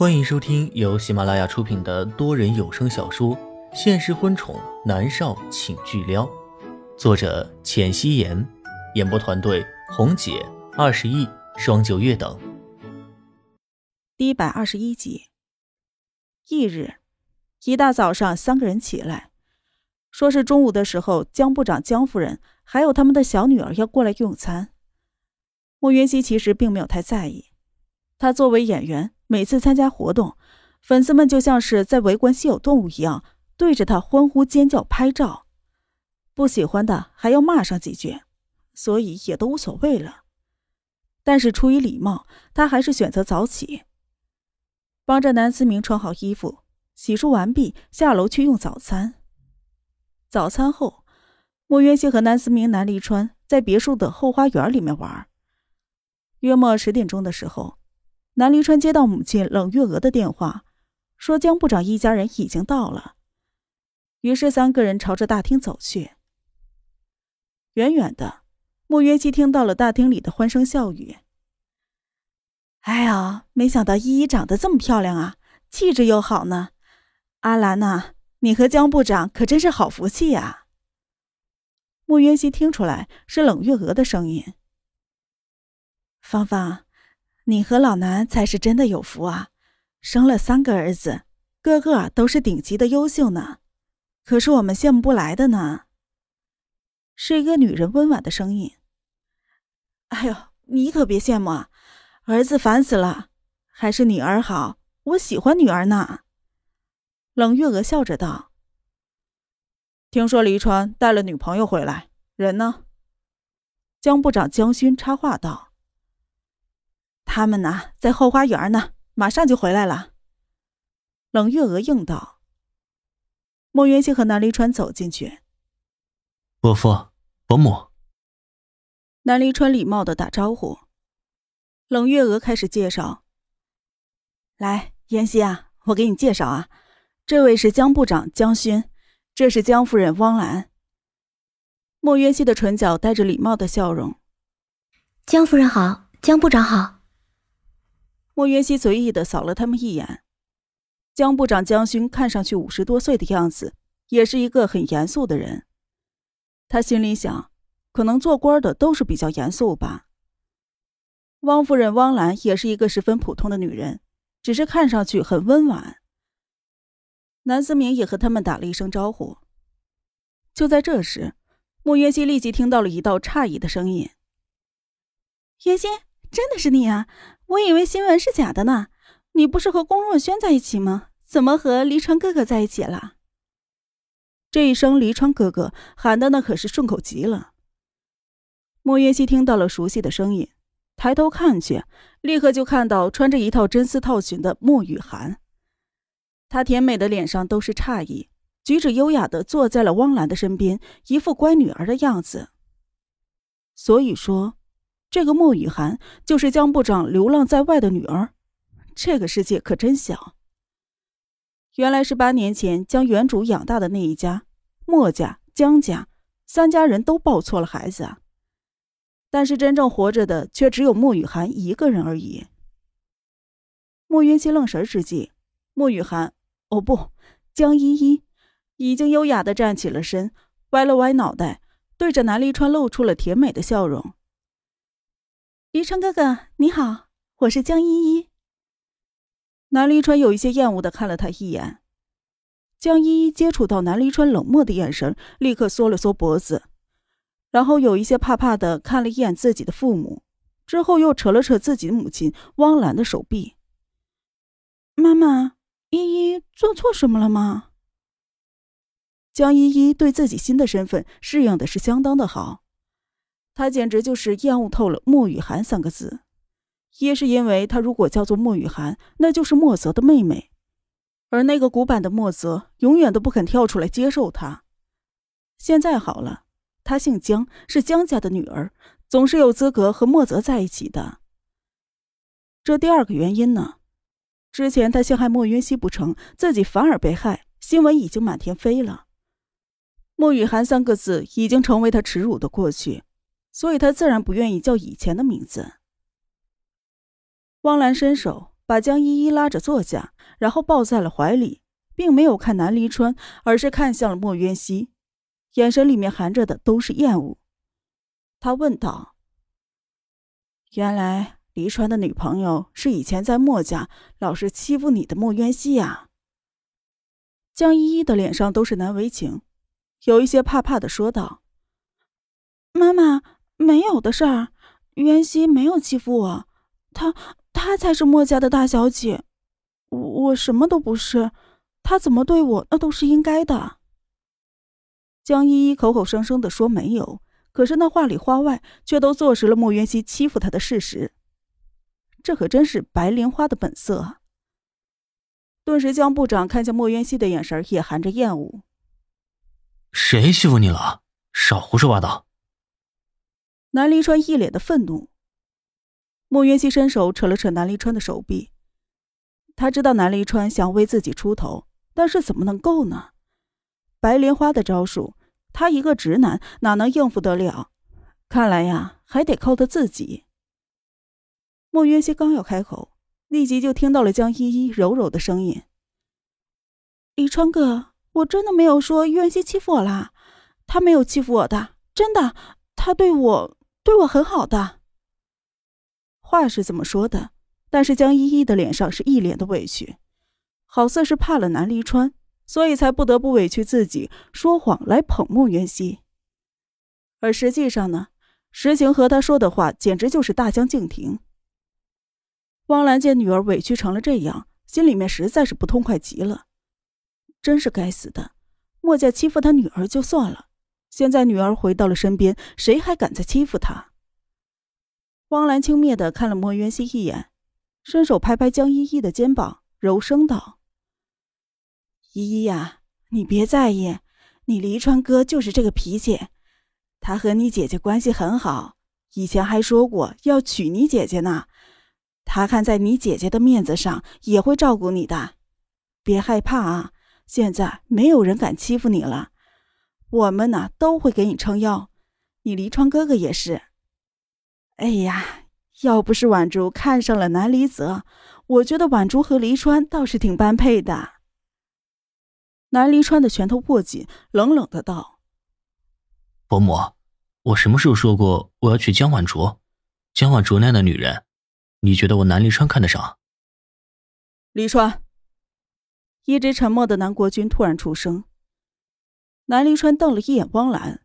欢迎收听由喜马拉雅出品的多人有声小说《现实婚宠男少请巨撩》，作者：浅汐颜，演播团队：红姐、二十亿、双九月等。第一百二十一集。翌日一大早上，三个人起来，说是中午的时候，江部长、江夫人还有他们的小女儿要过来用餐。莫云熙其实并没有太在意，他作为演员。每次参加活动，粉丝们就像是在围观稀有动物一样，对着他欢呼尖叫、拍照。不喜欢的还要骂上几句，所以也都无所谓了。但是出于礼貌，他还是选择早起，帮着南思明穿好衣服、洗漱完毕，下楼去用早餐。早餐后，莫渊熙和南思明、南离川在别墅的后花园里面玩。约莫十点钟的时候。南黎川接到母亲冷月娥的电话，说江部长一家人已经到了。于是三个人朝着大厅走去。远远的，莫渊熙听到了大厅里的欢声笑语。哎呀，没想到依依长得这么漂亮啊，气质又好呢。阿兰呐，你和江部长可真是好福气呀。莫渊熙听出来是冷月娥的声音。芳芳。你和老南才是真的有福啊，生了三个儿子，个个都是顶级的优秀呢。可是我们羡慕不来的呢。是一个女人温婉的声音。哎呦，你可别羡慕啊，儿子烦死了，还是女儿好，我喜欢女儿呢。冷月娥笑着道：“听说黎川带了女朋友回来，人呢？”江部长江勋插话道。他们呢，在后花园呢，马上就回来了。冷月娥应道。莫元熙和南离川走进去。伯父、伯母。南离川礼貌的打招呼。冷月娥开始介绍。来，妍希啊，我给你介绍啊，这位是江部长江勋，这是江夫人汪兰。莫渊熙的唇角带着礼貌的笑容。江夫人好，江部长好。莫云熙随意的扫了他们一眼，江部长江勋看上去五十多岁的样子，也是一个很严肃的人。他心里想，可能做官的都是比较严肃吧。汪夫人汪兰也是一个十分普通的女人，只是看上去很温婉。南思明也和他们打了一声招呼。就在这时，莫云熙立即听到了一道诧异的声音：“云熙，真的是你啊！”我以为新闻是假的呢，你不是和龚若轩在一起吗？怎么和黎川哥哥在一起了？这一声“黎川哥哥”喊的那可是顺口极了。莫云熙听到了熟悉的声音，抬头看去，立刻就看到穿着一套真丝套裙的莫雨涵。她甜美的脸上都是诧异，举止优雅的坐在了汪兰的身边，一副乖女儿的样子。所以说。这个莫雨涵就是江部长流浪在外的女儿，这个世界可真小。原来是八年前将原主养大的那一家，莫家、江家三家人都抱错了孩子啊，但是真正活着的却只有莫雨涵一个人而已。莫云熙愣神之际，莫雨涵，哦不，江依依，已经优雅的站起了身，歪了歪脑袋，对着南离川露出了甜美的笑容。黎川哥哥，你好，我是江依依。南黎川有一些厌恶的看了他一眼。江依依接触到南黎川冷漠的眼神，立刻缩了缩脖子，然后有一些怕怕的看了一眼自己的父母，之后又扯了扯自己的母亲汪兰的手臂。妈妈，依依做错什么了吗？江依依对自己新的身份适应的是相当的好。他简直就是厌恶透了“莫雨涵”三个字，一是因为他如果叫做莫雨涵，那就是莫泽的妹妹，而那个古板的莫泽永远都不肯跳出来接受他。现在好了，他姓江，是江家的女儿，总是有资格和莫泽在一起的。这第二个原因呢？之前他陷害莫云熙不成，自己反而被害，新闻已经满天飞了。莫雨涵三个字已经成为他耻辱的过去。所以他自然不愿意叫以前的名字。汪兰伸手把江依依拉着坐下，然后抱在了怀里，并没有看南离川，而是看向了莫渊熙，眼神里面含着的都是厌恶。他问道：“原来黎川的女朋友是以前在莫家老是欺负你的莫渊熙呀？”江依依的脸上都是难为情，有一些怕怕的说道：“妈妈，没有的事儿，渊熙没有欺负我，她她才是墨家的大小姐，我我什么都不是，她怎么对我那都是应该的。”江依依口口声声的说没有。可是那话里话外却都坐实了莫渊熙欺负她的事实，这可真是白莲花的本色。顿时，江部长看向莫渊熙的眼神也含着厌恶。谁欺负你了？少胡说八道！南离川一脸的愤怒。莫渊熙伸手扯了扯南离川的手臂，他知道南离川想为自己出头，但是怎么能够呢？白莲花的招数。他一个直男哪能应付得了？看来呀，还得靠他自己。莫约西刚要开口，立即就听到了江依依柔柔的声音：“李川哥，我真的没有说渊熙欺负我啦，他没有欺负我的，真的，他对我对我很好的。”话是这么说的，但是江依依的脸上是一脸的委屈，好似是怕了南离川。所以才不得不委屈自己说谎来捧慕元熙，而实际上呢，实情和他说的话简直就是大相径庭。汪兰见女儿委屈成了这样，心里面实在是不痛快极了。真是该死的，莫家欺负他女儿就算了，现在女儿回到了身边，谁还敢再欺负她？汪兰轻蔑的看了莫元熙一眼，伸手拍拍江依依的肩膀，柔声道。依依呀，你别在意，你黎川哥就是这个脾气。他和你姐姐关系很好，以前还说过要娶你姐姐呢。他看在你姐姐的面子上，也会照顾你的。别害怕啊，现在没有人敢欺负你了。我们呢都会给你撑腰，你黎川哥哥也是。哎呀，要不是婉竹看上了南离泽，我觉得婉竹和黎川倒是挺般配的。南离川的拳头握紧，冷冷的道：“伯母，我什么时候说过我要娶江婉竹？江婉竹那样的女人，你觉得我南离川看得上？”黎川，一直沉默的南国君突然出声。南离川瞪了一眼汪兰，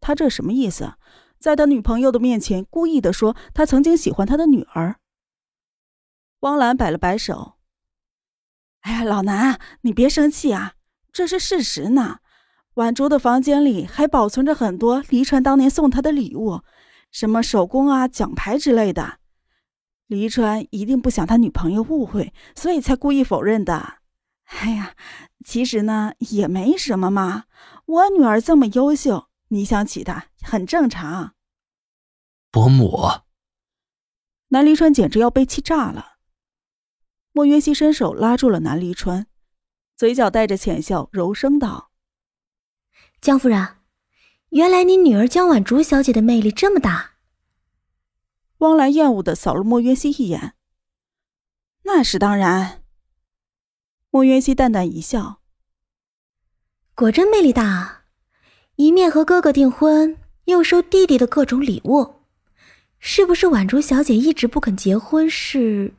他这什么意思？在他女朋友的面前故意的说他曾经喜欢他的女儿。汪兰摆了摆手：“哎呀，老南，你别生气啊。”这是事实呢，婉竹的房间里还保存着很多黎川当年送她的礼物，什么手工啊、奖牌之类的。黎川一定不想他女朋友误会，所以才故意否认的。哎呀，其实呢也没什么嘛，我女儿这么优秀，你想娶她很正常。伯母，南离川简直要被气炸了。莫云熙伸手拉住了南离川。嘴角带着浅笑，柔声道：“江夫人，原来你女儿江婉竹小姐的魅力这么大。”汪兰厌恶的扫了莫云熙一眼。“那是当然。”莫渊熙淡淡一笑，“果真魅力大啊，一面和哥哥订婚，又收弟弟的各种礼物，是不是婉竹小姐一直不肯结婚？是？”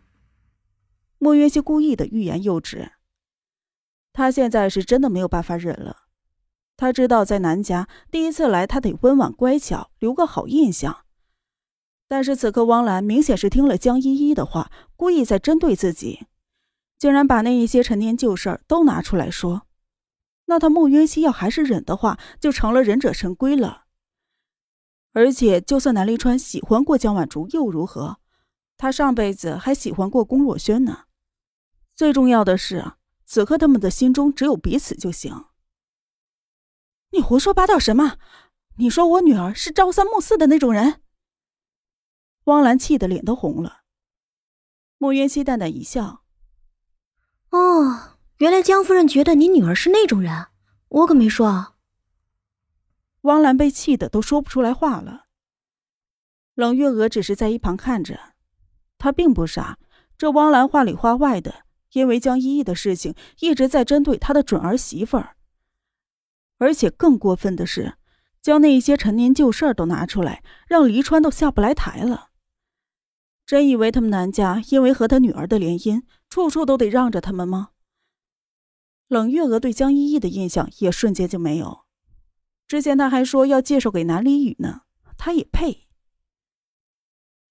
莫渊熙故意的欲言又止。他现在是真的没有办法忍了。他知道在南家第一次来，他得温婉乖巧，留个好印象。但是此刻汪兰明显是听了江依依的话，故意在针对自己，竟然把那一些陈年旧事都拿出来说。那他穆云熙要还是忍的话，就成了忍者神龟了。而且，就算南离川喜欢过江婉竹又如何？他上辈子还喜欢过龚若轩呢。最重要的是。此刻他们的心中只有彼此就行。你胡说八道什么？你说我女儿是朝三暮四的那种人？汪兰气得脸都红了。莫渊熙淡淡一笑：“哦，原来江夫人觉得你女儿是那种人，我可没说。”汪兰被气得都说不出来话了。冷月娥只是在一旁看着，她并不傻。这汪兰话里话外的，因为江依依的事情一直在针对她的准儿媳妇儿。而且更过分的是，将那一些陈年旧事儿都拿出来，让黎川都下不来台了。真以为他们南家因为和他女儿的联姻，处处都得让着他们吗？冷月娥对江依依的印象也瞬间就没有。之前他还说要介绍给南离宇呢，他也配？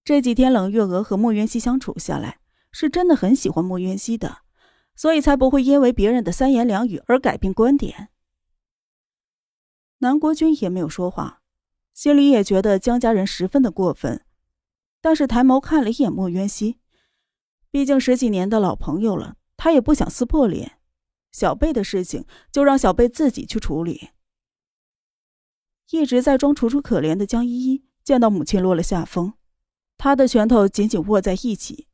这几天冷月娥和莫渊熙相处下来，是真的很喜欢莫渊熙的，所以才不会因为别人的三言两语而改变观点。南国君也没有说话，心里也觉得江家人十分的过分，但是抬眸看了一眼莫渊熙，毕竟十几年的老朋友了，他也不想撕破脸。小贝的事情就让小贝自己去处理。一直在装楚楚可怜的江依依见到母亲落了下风，她的拳头紧紧握在一起，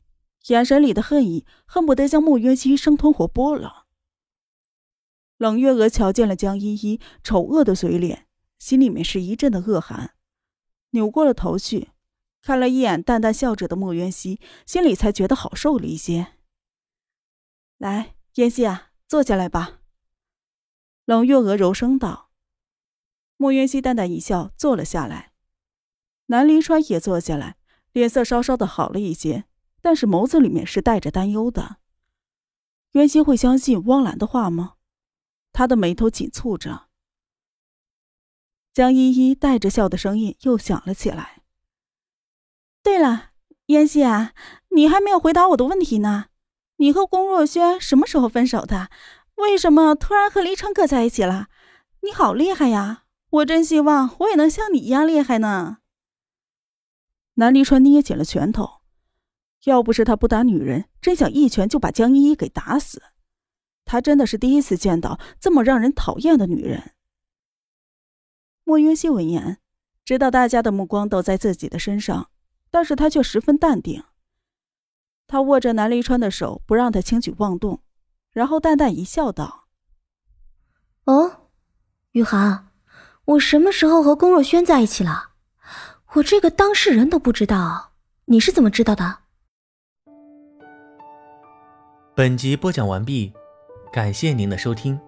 眼神里的恨意恨不得将莫渊熙生吞活剥了。冷月娥瞧见了江依依丑恶的嘴脸，心里面是一阵的恶寒，扭过了头去，看了一眼淡淡笑着的莫渊熙，心里才觉得好受了一些。来，妍希啊。坐下来吧。”冷月娥柔声道。莫渊熙淡淡一笑，坐了下来。南临川也坐下来，脸色稍稍的好了一些，但是眸子里面是带着担忧的。渊熙会相信汪兰的话吗？他的眉头紧蹙着。江依依带着笑的声音又响了起来。对了，渊熙啊，你还没有回答我的问题呢。你和龚若轩什么时候分手的？为什么突然和黎川哥在一起了？你好厉害呀！我真希望我也能像你一样厉害呢。南黎川捏紧了拳头，要不是他不打女人，真想一拳就把江依依给打死。他真的是第一次见到这么让人讨厌的女人。莫云熙闻言，知道大家的目光都在自己的身上，但是他却十分淡定。他握着南离川的手，不让他轻举妄动，然后淡淡一笑，道：“哦，雨涵，我什么时候和龚若轩在一起了？我这个当事人都不知道，你是怎么知道的？”本集播讲完毕，感谢您的收听。